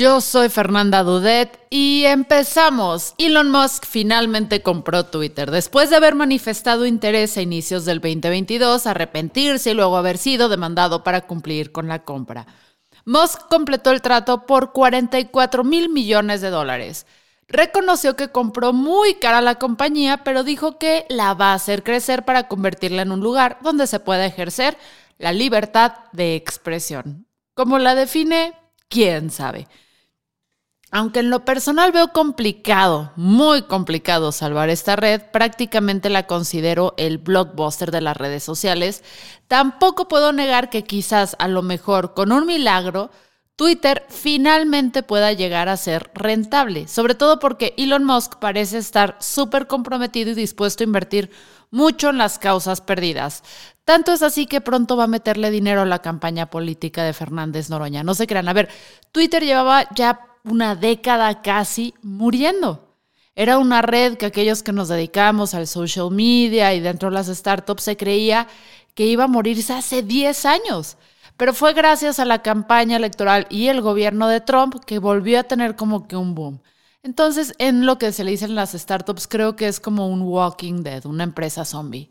Yo soy Fernanda Dudet y empezamos. Elon Musk finalmente compró Twitter. Después de haber manifestado interés a inicios del 2022, arrepentirse y luego haber sido demandado para cumplir con la compra. Musk completó el trato por 44 mil millones de dólares. Reconoció que compró muy cara la compañía, pero dijo que la va a hacer crecer para convertirla en un lugar donde se pueda ejercer la libertad de expresión. ¿Cómo la define? ¿Quién sabe? Aunque en lo personal veo complicado, muy complicado salvar esta red, prácticamente la considero el blockbuster de las redes sociales, tampoco puedo negar que quizás a lo mejor con un milagro Twitter finalmente pueda llegar a ser rentable, sobre todo porque Elon Musk parece estar súper comprometido y dispuesto a invertir mucho en las causas perdidas. Tanto es así que pronto va a meterle dinero a la campaña política de Fernández Noroña. No se crean, a ver, Twitter llevaba ya una década casi muriendo. Era una red que aquellos que nos dedicamos al social media y dentro de las startups se creía que iba a morirse hace 10 años. Pero fue gracias a la campaña electoral y el gobierno de Trump que volvió a tener como que un boom. Entonces, en lo que se le dicen las startups, creo que es como un Walking Dead, una empresa zombie.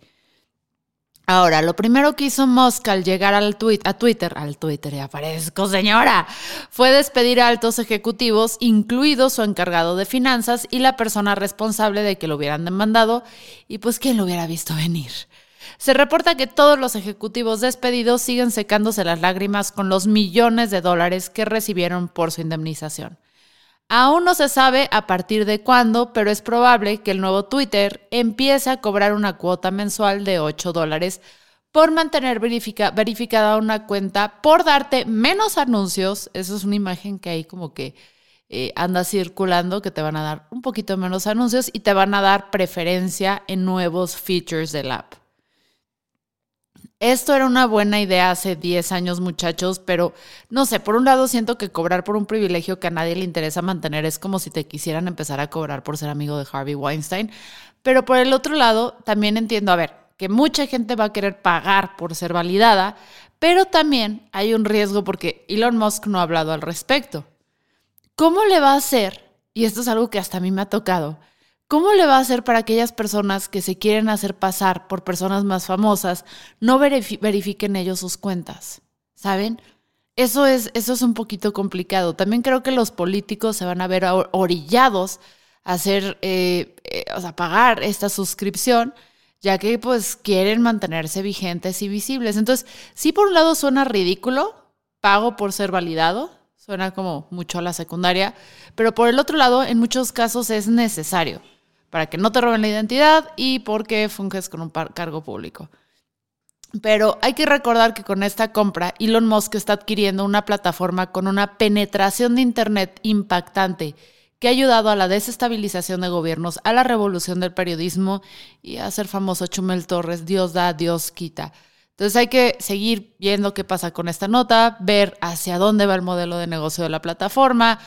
Ahora, lo primero que hizo Musk al llegar al a Twitter, al Twitter, ya aparezco señora, fue despedir a altos ejecutivos, incluido su encargado de finanzas y la persona responsable de que lo hubieran demandado, y pues quién lo hubiera visto venir. Se reporta que todos los ejecutivos despedidos siguen secándose las lágrimas con los millones de dólares que recibieron por su indemnización. Aún no se sabe a partir de cuándo, pero es probable que el nuevo Twitter empiece a cobrar una cuota mensual de 8 dólares por mantener verificada una cuenta, por darte menos anuncios. Eso es una imagen que ahí como que eh, anda circulando, que te van a dar un poquito menos anuncios y te van a dar preferencia en nuevos features del app. Esto era una buena idea hace 10 años, muchachos, pero no sé, por un lado siento que cobrar por un privilegio que a nadie le interesa mantener es como si te quisieran empezar a cobrar por ser amigo de Harvey Weinstein, pero por el otro lado también entiendo, a ver, que mucha gente va a querer pagar por ser validada, pero también hay un riesgo porque Elon Musk no ha hablado al respecto. ¿Cómo le va a hacer? Y esto es algo que hasta a mí me ha tocado ¿Cómo le va a hacer para aquellas personas que se quieren hacer pasar por personas más famosas no verifiquen ellos sus cuentas? ¿Saben? Eso es, eso es un poquito complicado. También creo que los políticos se van a ver orillados a hacer, eh, eh, o sea, pagar esta suscripción, ya que pues quieren mantenerse vigentes y visibles. Entonces, sí por un lado suena ridículo, pago por ser validado, suena como mucho a la secundaria, pero por el otro lado, en muchos casos es necesario para que no te roben la identidad y porque funges con un cargo público. Pero hay que recordar que con esta compra, Elon Musk está adquiriendo una plataforma con una penetración de Internet impactante que ha ayudado a la desestabilización de gobiernos, a la revolución del periodismo y a ser famoso Chumel Torres, Dios da, Dios quita. Entonces hay que seguir viendo qué pasa con esta nota, ver hacia dónde va el modelo de negocio de la plataforma,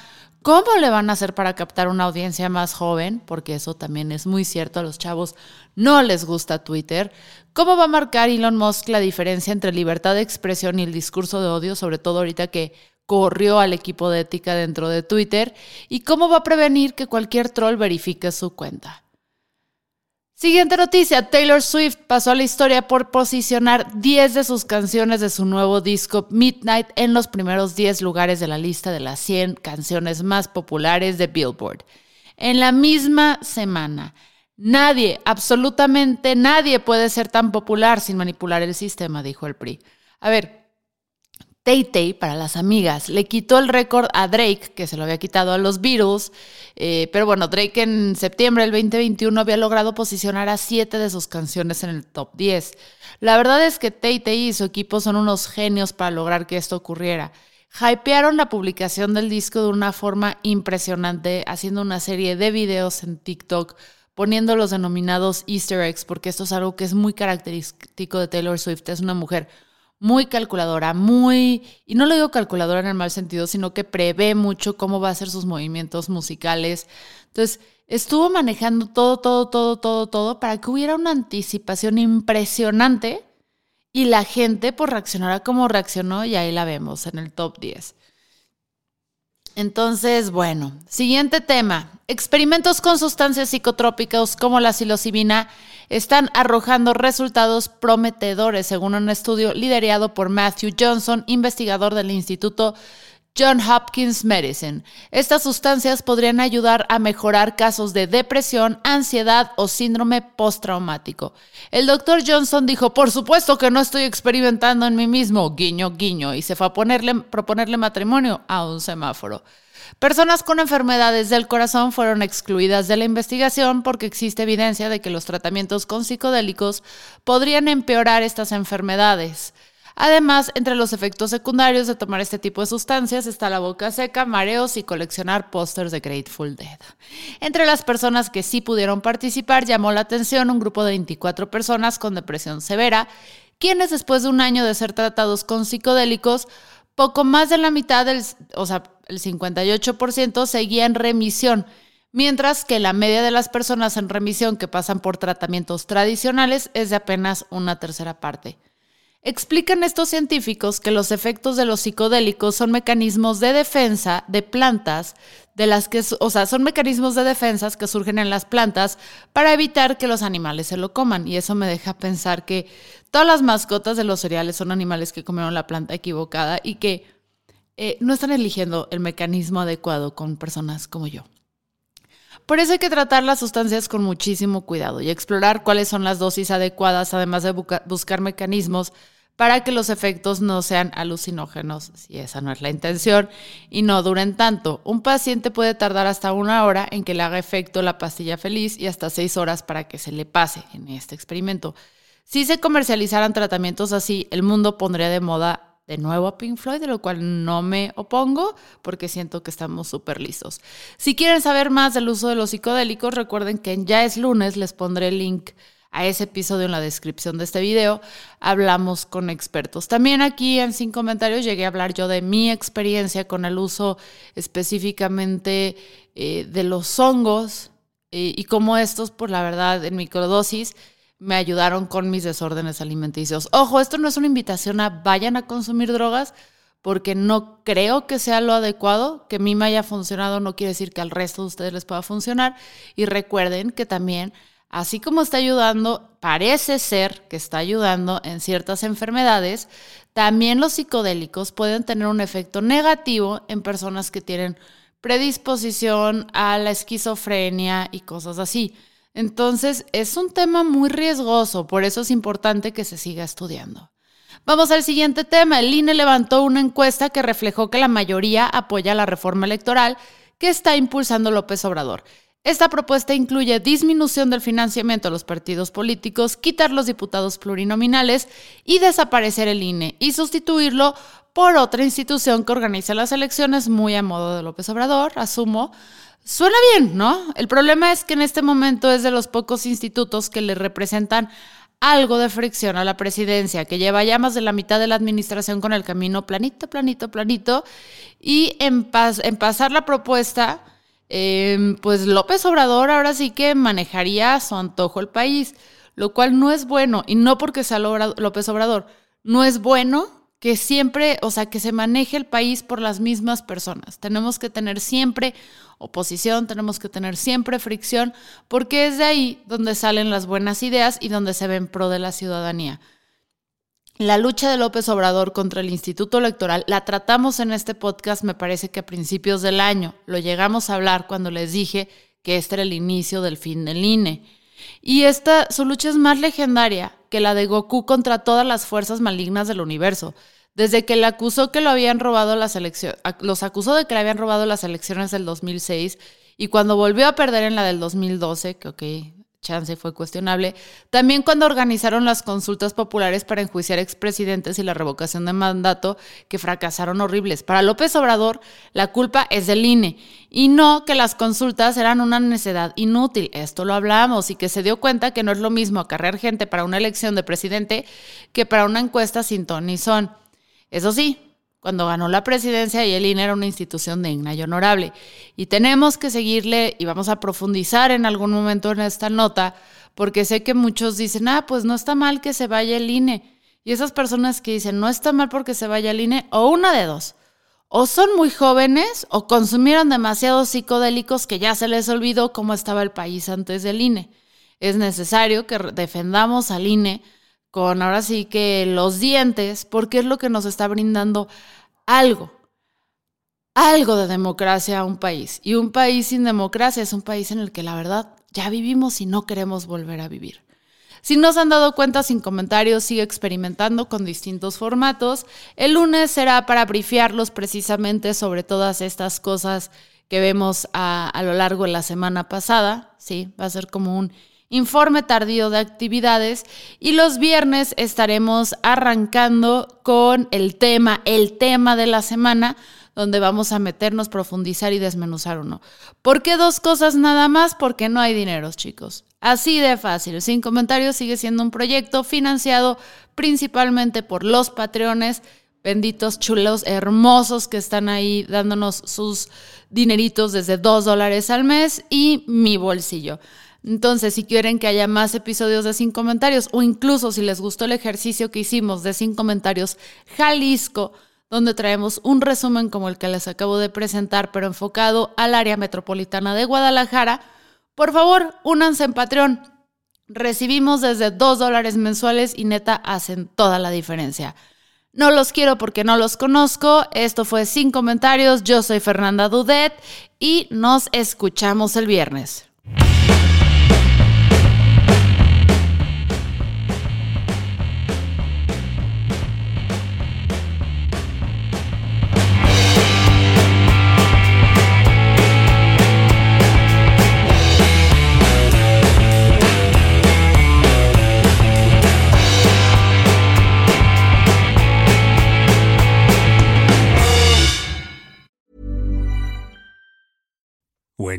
¿Cómo le van a hacer para captar una audiencia más joven? Porque eso también es muy cierto, a los chavos no les gusta Twitter. ¿Cómo va a marcar Elon Musk la diferencia entre libertad de expresión y el discurso de odio, sobre todo ahorita que corrió al equipo de ética dentro de Twitter? ¿Y cómo va a prevenir que cualquier troll verifique su cuenta? Siguiente noticia, Taylor Swift pasó a la historia por posicionar 10 de sus canciones de su nuevo disco Midnight en los primeros 10 lugares de la lista de las 100 canciones más populares de Billboard. en la misma semana. Nadie, absolutamente nadie puede ser tan popular sin manipular el sistema, dijo el PRI. A ver, Tay Tay, para las amigas, le quitó el récord a Drake, que se lo había quitado a los Beatles, eh, pero bueno, Drake en septiembre del 2021 había logrado posicionar a siete de sus canciones en el top 10. La verdad es que Tay Tay y su equipo son unos genios para lograr que esto ocurriera. Hypearon la publicación del disco de una forma impresionante, haciendo una serie de videos en TikTok, poniendo los denominados easter eggs, porque esto es algo que es muy característico de Taylor Swift. Es una mujer muy calculadora, muy, y no lo digo calculadora en el mal sentido, sino que prevé mucho cómo va a ser sus movimientos musicales. Entonces, estuvo manejando todo, todo, todo, todo, todo para que hubiera una anticipación impresionante y la gente pues reaccionara como reaccionó y ahí la vemos en el top 10. Entonces, bueno, siguiente tema. Experimentos con sustancias psicotrópicas como la psilocibina están arrojando resultados prometedores, según un estudio liderado por Matthew Johnson, investigador del Instituto John Hopkins Medicine. Estas sustancias podrían ayudar a mejorar casos de depresión, ansiedad o síndrome postraumático. El doctor Johnson dijo, por supuesto que no estoy experimentando en mí mismo, guiño, guiño, y se fue a ponerle, proponerle matrimonio a un semáforo. Personas con enfermedades del corazón fueron excluidas de la investigación porque existe evidencia de que los tratamientos con psicodélicos podrían empeorar estas enfermedades. Además, entre los efectos secundarios de tomar este tipo de sustancias está la boca seca, mareos y coleccionar pósters de Grateful Dead. Entre las personas que sí pudieron participar, llamó la atención un grupo de 24 personas con depresión severa, quienes después de un año de ser tratados con psicodélicos, poco más de la mitad, del, o sea, el 58%, seguía en remisión mientras que la media de las personas en remisión que pasan por tratamientos tradicionales es de apenas una tercera parte. Explican estos científicos que los efectos de los psicodélicos son mecanismos de defensa de plantas, de las que, o sea, son mecanismos de defensa que surgen en las plantas para evitar que los animales se lo coman. Y eso me deja pensar que todas las mascotas de los cereales son animales que comieron la planta equivocada y que eh, no están eligiendo el mecanismo adecuado con personas como yo. Por eso hay que tratar las sustancias con muchísimo cuidado y explorar cuáles son las dosis adecuadas, además de buscar mecanismos para que los efectos no sean alucinógenos, si esa no es la intención, y no duren tanto. Un paciente puede tardar hasta una hora en que le haga efecto la pastilla feliz y hasta seis horas para que se le pase en este experimento. Si se comercializaran tratamientos así, el mundo pondría de moda de nuevo a Pink Floyd, de lo cual no me opongo porque siento que estamos súper listos. Si quieren saber más del uso de los psicodélicos, recuerden que en Ya es lunes les pondré el link a ese episodio en la descripción de este video. Hablamos con expertos. También aquí en Sin Comentarios llegué a hablar yo de mi experiencia con el uso específicamente eh, de los hongos eh, y cómo estos, por la verdad, en microdosis, me ayudaron con mis desórdenes alimenticios. Ojo, esto no es una invitación a vayan a consumir drogas, porque no creo que sea lo adecuado. Que a mí me haya funcionado no quiere decir que al resto de ustedes les pueda funcionar. Y recuerden que también, así como está ayudando, parece ser que está ayudando en ciertas enfermedades, también los psicodélicos pueden tener un efecto negativo en personas que tienen predisposición a la esquizofrenia y cosas así. Entonces, es un tema muy riesgoso, por eso es importante que se siga estudiando. Vamos al siguiente tema. El INE levantó una encuesta que reflejó que la mayoría apoya la reforma electoral que está impulsando López Obrador. Esta propuesta incluye disminución del financiamiento a los partidos políticos, quitar los diputados plurinominales y desaparecer el INE y sustituirlo por otra institución que organice las elecciones muy a modo de López Obrador, asumo, Suena bien, ¿no? El problema es que en este momento es de los pocos institutos que le representan algo de fricción a la presidencia, que lleva ya más de la mitad de la administración con el camino planito, planito, planito, y en, en pasar la propuesta, em, pues López Obrador ahora sí que manejaría a su antojo el país, lo cual no es bueno, y no porque sea López Obrador, no es bueno que siempre, o sea, que se maneje el país por las mismas personas. Tenemos que tener siempre oposición, tenemos que tener siempre fricción, porque es de ahí donde salen las buenas ideas y donde se ven pro de la ciudadanía. La lucha de López Obrador contra el Instituto Electoral la tratamos en este podcast, me parece que a principios del año. Lo llegamos a hablar cuando les dije que este era el inicio del fin del INE. Y esta, su lucha es más legendaria que la de Goku contra todas las fuerzas malignas del universo. Desde que le acusó que lo habían robado las elecciones, los acusó de que le habían robado las elecciones del 2006 y cuando volvió a perder en la del 2012, que ok, chance fue cuestionable, también cuando organizaron las consultas populares para enjuiciar expresidentes y la revocación de mandato que fracasaron horribles. Para López Obrador, la culpa es del INE y no que las consultas eran una necedad inútil. Esto lo hablamos y que se dio cuenta que no es lo mismo acarrear gente para una elección de presidente que para una encuesta sin ton son. Eso sí, cuando ganó la presidencia y el INE era una institución digna y honorable. Y tenemos que seguirle y vamos a profundizar en algún momento en esta nota, porque sé que muchos dicen, ah, pues no está mal que se vaya el INE. Y esas personas que dicen, no está mal porque se vaya el INE, o una de dos, o son muy jóvenes o consumieron demasiados psicodélicos que ya se les olvidó cómo estaba el país antes del INE. Es necesario que defendamos al INE con ahora sí que los dientes, porque es lo que nos está brindando algo, algo de democracia a un país. Y un país sin democracia es un país en el que la verdad ya vivimos y no queremos volver a vivir. Si no se han dado cuenta, sin comentarios, sigue experimentando con distintos formatos. El lunes será para brifiarlos precisamente sobre todas estas cosas que vemos a, a lo largo de la semana pasada. Sí, va a ser como un informe tardío de actividades y los viernes estaremos arrancando con el tema, el tema de la semana donde vamos a meternos, profundizar y desmenuzar uno. ¿Por qué dos cosas nada más? Porque no hay dinero, chicos. Así de fácil. Sin comentarios sigue siendo un proyecto financiado principalmente por los patreones, benditos chulos, hermosos que están ahí dándonos sus dineritos desde dos dólares al mes y mi bolsillo. Entonces, si quieren que haya más episodios de Sin Comentarios o incluso si les gustó el ejercicio que hicimos de Sin Comentarios Jalisco, donde traemos un resumen como el que les acabo de presentar, pero enfocado al área metropolitana de Guadalajara, por favor, únanse en Patreon. Recibimos desde dos dólares mensuales y neta hacen toda la diferencia. No los quiero porque no los conozco. Esto fue Sin Comentarios. Yo soy Fernanda Dudet y nos escuchamos el viernes.